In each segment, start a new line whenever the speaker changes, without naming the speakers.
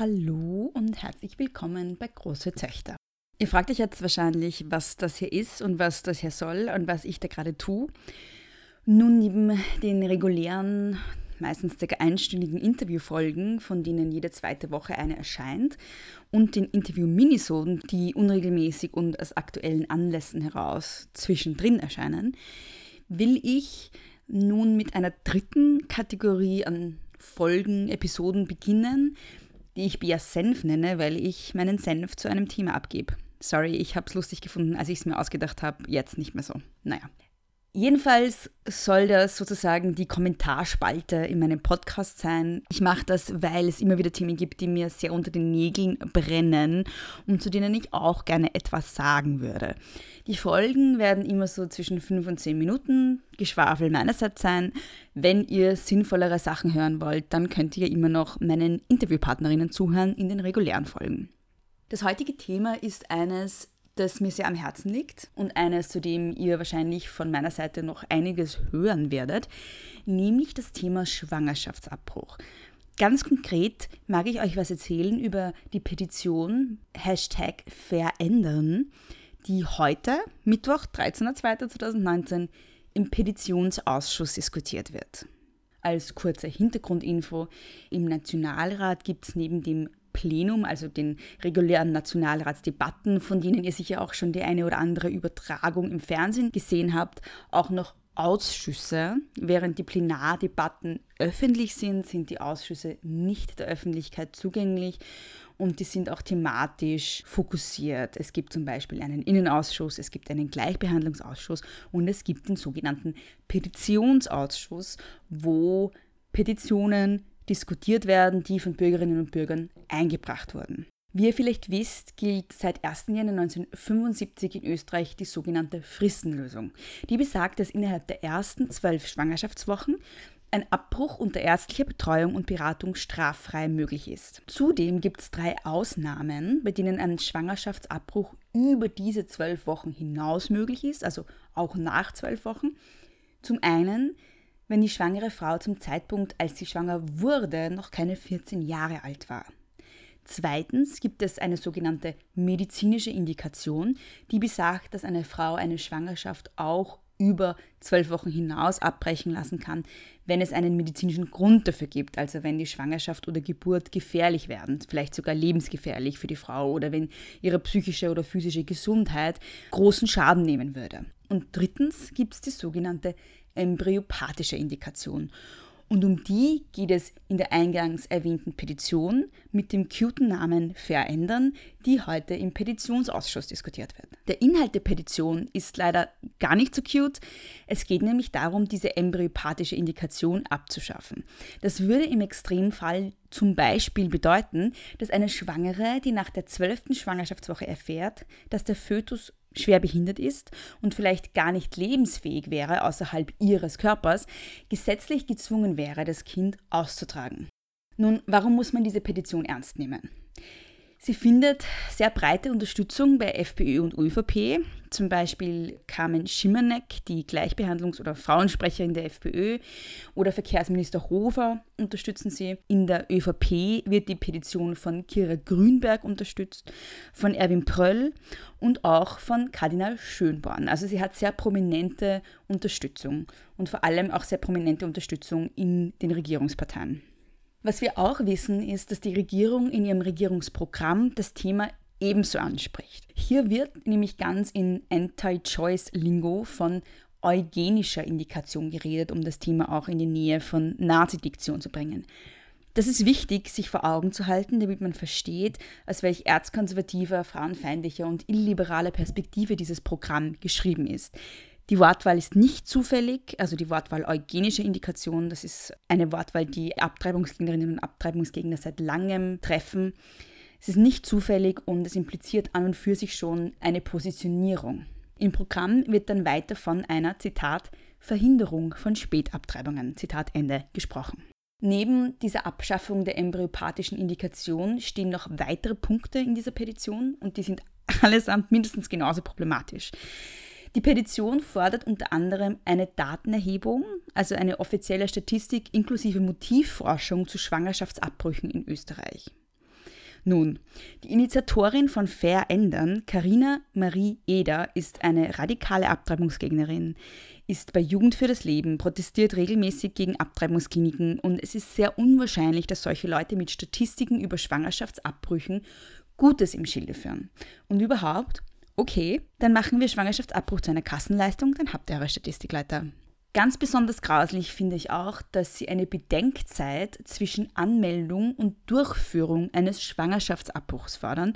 Hallo und herzlich willkommen bei Große Töchter. Ihr fragt euch jetzt wahrscheinlich, was das hier ist und was das hier soll und was ich da gerade tue. Nun, neben den regulären, meistens ca. einstündigen Interviewfolgen, von denen jede zweite Woche eine erscheint, und den Interview-Minisoden, die unregelmäßig und aus aktuellen Anlässen heraus zwischendrin erscheinen, will ich nun mit einer dritten Kategorie an Folgen, Episoden beginnen, die ich Bia Senf nenne, weil ich meinen Senf zu einem Thema abgebe. Sorry, ich habe es lustig gefunden, als ich es mir ausgedacht habe, jetzt nicht mehr so. Naja. Jedenfalls soll das sozusagen die Kommentarspalte in meinem Podcast sein. Ich mache das, weil es immer wieder Themen gibt, die mir sehr unter den Nägeln brennen und zu denen ich auch gerne etwas sagen würde. Die Folgen werden immer so zwischen 5 und 10 Minuten Geschwafel meinerseits sein. Wenn ihr sinnvollere Sachen hören wollt, dann könnt ihr immer noch meinen Interviewpartnerinnen zuhören in den regulären Folgen. Das heutige Thema ist eines, das mir sehr am Herzen liegt und eines, zu dem ihr wahrscheinlich von meiner Seite noch einiges hören werdet, nämlich das Thema Schwangerschaftsabbruch. Ganz konkret mag ich euch was erzählen über die Petition Hashtag Verändern, die heute, Mittwoch, 13.02.2019, im Petitionsausschuss diskutiert wird. Als kurze Hintergrundinfo, im Nationalrat gibt es neben dem Plenum, also den regulären Nationalratsdebatten, von denen ihr sicher auch schon die eine oder andere Übertragung im Fernsehen gesehen habt, auch noch Ausschüsse. Während die Plenardebatten öffentlich sind, sind die Ausschüsse nicht der Öffentlichkeit zugänglich und die sind auch thematisch fokussiert. Es gibt zum Beispiel einen Innenausschuss, es gibt einen Gleichbehandlungsausschuss und es gibt den sogenannten Petitionsausschuss, wo Petitionen diskutiert werden, die von Bürgerinnen und Bürgern eingebracht wurden. Wie ihr vielleicht wisst, gilt seit 1. Januar 1975 in Österreich die sogenannte Fristenlösung. Die besagt, dass innerhalb der ersten zwölf Schwangerschaftswochen ein Abbruch unter ärztlicher Betreuung und Beratung straffrei möglich ist. Zudem gibt es drei Ausnahmen, bei denen ein Schwangerschaftsabbruch über diese zwölf Wochen hinaus möglich ist, also auch nach zwölf Wochen. Zum einen wenn die schwangere Frau zum Zeitpunkt, als sie schwanger wurde, noch keine 14 Jahre alt war. Zweitens gibt es eine sogenannte medizinische Indikation, die besagt, dass eine Frau eine Schwangerschaft auch über zwölf Wochen hinaus abbrechen lassen kann, wenn es einen medizinischen Grund dafür gibt, also wenn die Schwangerschaft oder Geburt gefährlich werden, vielleicht sogar lebensgefährlich für die Frau oder wenn ihre psychische oder physische Gesundheit großen Schaden nehmen würde. Und drittens gibt es die sogenannte embryopathische Indikation. Und um die geht es in der eingangs erwähnten Petition mit dem cuten Namen Verändern, die heute im Petitionsausschuss diskutiert wird. Der Inhalt der Petition ist leider gar nicht so cute. Es geht nämlich darum, diese embryopathische Indikation abzuschaffen. Das würde im Extremfall zum Beispiel bedeuten, dass eine Schwangere, die nach der zwölften Schwangerschaftswoche erfährt, dass der Fötus schwer behindert ist und vielleicht gar nicht lebensfähig wäre außerhalb ihres Körpers, gesetzlich gezwungen wäre, das Kind auszutragen. Nun, warum muss man diese Petition ernst nehmen? Sie findet sehr breite Unterstützung bei FPÖ und ÖVP. Zum Beispiel Carmen Schimanek, die Gleichbehandlungs- oder Frauensprecherin der FPÖ, oder Verkehrsminister Hofer unterstützen sie. In der ÖVP wird die Petition von Kira Grünberg unterstützt, von Erwin Pröll und auch von Kardinal Schönborn. Also sie hat sehr prominente Unterstützung und vor allem auch sehr prominente Unterstützung in den Regierungsparteien. Was wir auch wissen, ist, dass die Regierung in ihrem Regierungsprogramm das Thema ebenso anspricht. Hier wird nämlich ganz in Anti-Choice-Lingo von eugenischer Indikation geredet, um das Thema auch in die Nähe von Nazi-Diktion zu bringen. Das ist wichtig, sich vor Augen zu halten, damit man versteht, aus welch erzkonservativer, frauenfeindlicher und illiberaler Perspektive dieses Programm geschrieben ist. Die Wortwahl ist nicht zufällig, also die Wortwahl eugenische Indikation, das ist eine Wortwahl, die Abtreibungsgegnerinnen und Abtreibungsgegner seit langem treffen. Es ist nicht zufällig und es impliziert an und für sich schon eine Positionierung. Im Programm wird dann weiter von einer, Zitat, Verhinderung von Spätabtreibungen, Zitat Ende, gesprochen. Neben dieser Abschaffung der embryopathischen Indikation stehen noch weitere Punkte in dieser Petition und die sind allesamt mindestens genauso problematisch. Die Petition fordert unter anderem eine Datenerhebung, also eine offizielle Statistik inklusive Motivforschung zu Schwangerschaftsabbrüchen in Österreich. Nun, die Initiatorin von Fair Ändern, Karina Marie Eder, ist eine radikale Abtreibungsgegnerin, ist bei Jugend für das Leben, protestiert regelmäßig gegen Abtreibungskliniken und es ist sehr unwahrscheinlich, dass solche Leute mit Statistiken über Schwangerschaftsabbrüchen Gutes im Schilde führen. Und überhaupt, okay, dann machen wir Schwangerschaftsabbruch zu einer Kassenleistung, dann habt ihr eure Statistikleiter. Ganz besonders grauslich finde ich auch, dass sie eine Bedenkzeit zwischen Anmeldung und Durchführung eines Schwangerschaftsabbruchs fordern,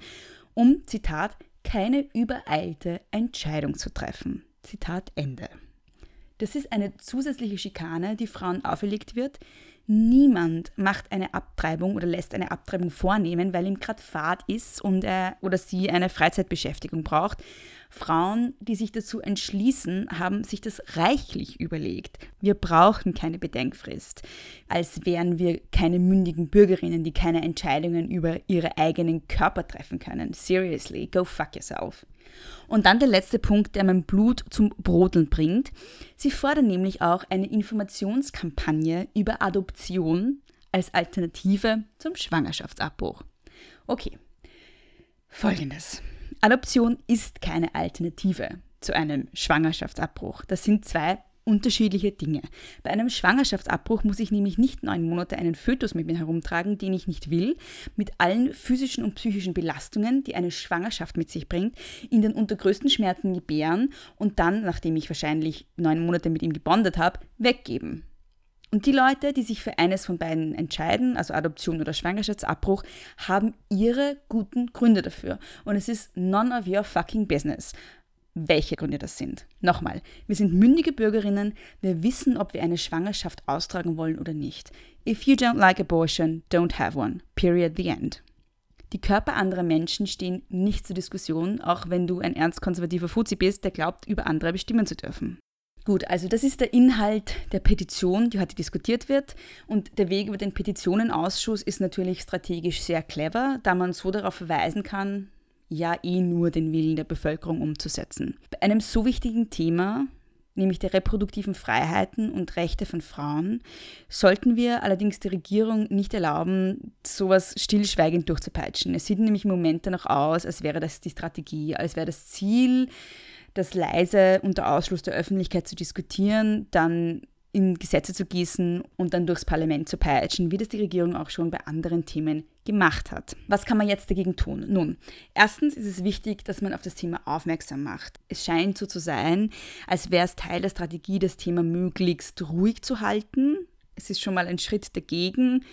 um, Zitat, keine übereilte Entscheidung zu treffen. Zitat Ende. Das ist eine zusätzliche Schikane, die Frauen auferlegt wird. Niemand macht eine Abtreibung oder lässt eine Abtreibung vornehmen, weil ihm gerade Fahrt ist und er oder sie eine Freizeitbeschäftigung braucht, Frauen, die sich dazu entschließen, haben sich das reichlich überlegt. Wir brauchen keine Bedenkfrist, als wären wir keine mündigen Bürgerinnen, die keine Entscheidungen über ihre eigenen Körper treffen können. Seriously, go fuck yourself. Und dann der letzte Punkt, der mein Blut zum Brodeln bringt. Sie fordern nämlich auch eine Informationskampagne über Adoption als Alternative zum Schwangerschaftsabbruch. Okay, folgendes. Adoption ist keine Alternative zu einem Schwangerschaftsabbruch. Das sind zwei unterschiedliche Dinge. Bei einem Schwangerschaftsabbruch muss ich nämlich nicht neun Monate einen Fötus mit mir herumtragen, den ich nicht will, mit allen physischen und psychischen Belastungen, die eine Schwangerschaft mit sich bringt, ihn dann unter größten Schmerzen gebären und dann, nachdem ich wahrscheinlich neun Monate mit ihm gebondet habe, weggeben. Und die Leute, die sich für eines von beiden entscheiden, also Adoption oder Schwangerschaftsabbruch, haben ihre guten Gründe dafür. Und es ist none of your fucking business, welche Gründe das sind. Nochmal, wir sind mündige Bürgerinnen, wir wissen, ob wir eine Schwangerschaft austragen wollen oder nicht. If you don't like abortion, don't have one. Period, the end. Die Körper anderer Menschen stehen nicht zur Diskussion, auch wenn du ein ernst konservativer Fuzzi bist, der glaubt, über andere bestimmen zu dürfen. Gut, also das ist der Inhalt der Petition, die heute diskutiert wird. Und der Weg über den Petitionenausschuss ist natürlich strategisch sehr clever, da man so darauf verweisen kann, ja eh nur den Willen der Bevölkerung umzusetzen. Bei einem so wichtigen Thema, nämlich der reproduktiven Freiheiten und Rechte von Frauen, sollten wir allerdings der Regierung nicht erlauben, sowas stillschweigend durchzupeitschen. Es sieht nämlich im Moment danach aus, als wäre das die Strategie, als wäre das Ziel, das leise unter Ausschluss der Öffentlichkeit zu diskutieren, dann in Gesetze zu gießen und dann durchs Parlament zu peitschen, wie das die Regierung auch schon bei anderen Themen gemacht hat. Was kann man jetzt dagegen tun? Nun, erstens ist es wichtig, dass man auf das Thema aufmerksam macht. Es scheint so zu sein, als wäre es Teil der Strategie, das Thema möglichst ruhig zu halten. Es ist schon mal ein Schritt dagegen,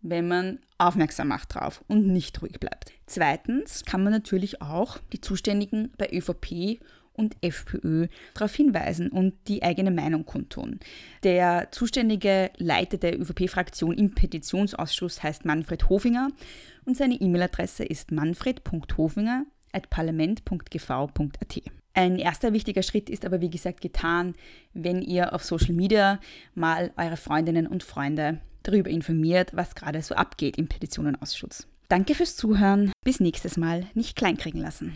wenn man aufmerksam macht drauf und nicht ruhig bleibt. Zweitens kann man natürlich auch die Zuständigen bei ÖVP und FPÖ darauf hinweisen und die eigene Meinung kundtun. Der zuständige Leiter der ÖVP-Fraktion im Petitionsausschuss heißt Manfred Hofinger und seine E-Mail-Adresse ist manfred.hofinger.parlament.gv.at. Ein erster wichtiger Schritt ist aber wie gesagt getan, wenn ihr auf Social Media mal eure Freundinnen und Freunde darüber informiert, was gerade so abgeht im Petitionenausschuss. Danke fürs Zuhören. Bis nächstes Mal. Nicht kleinkriegen lassen.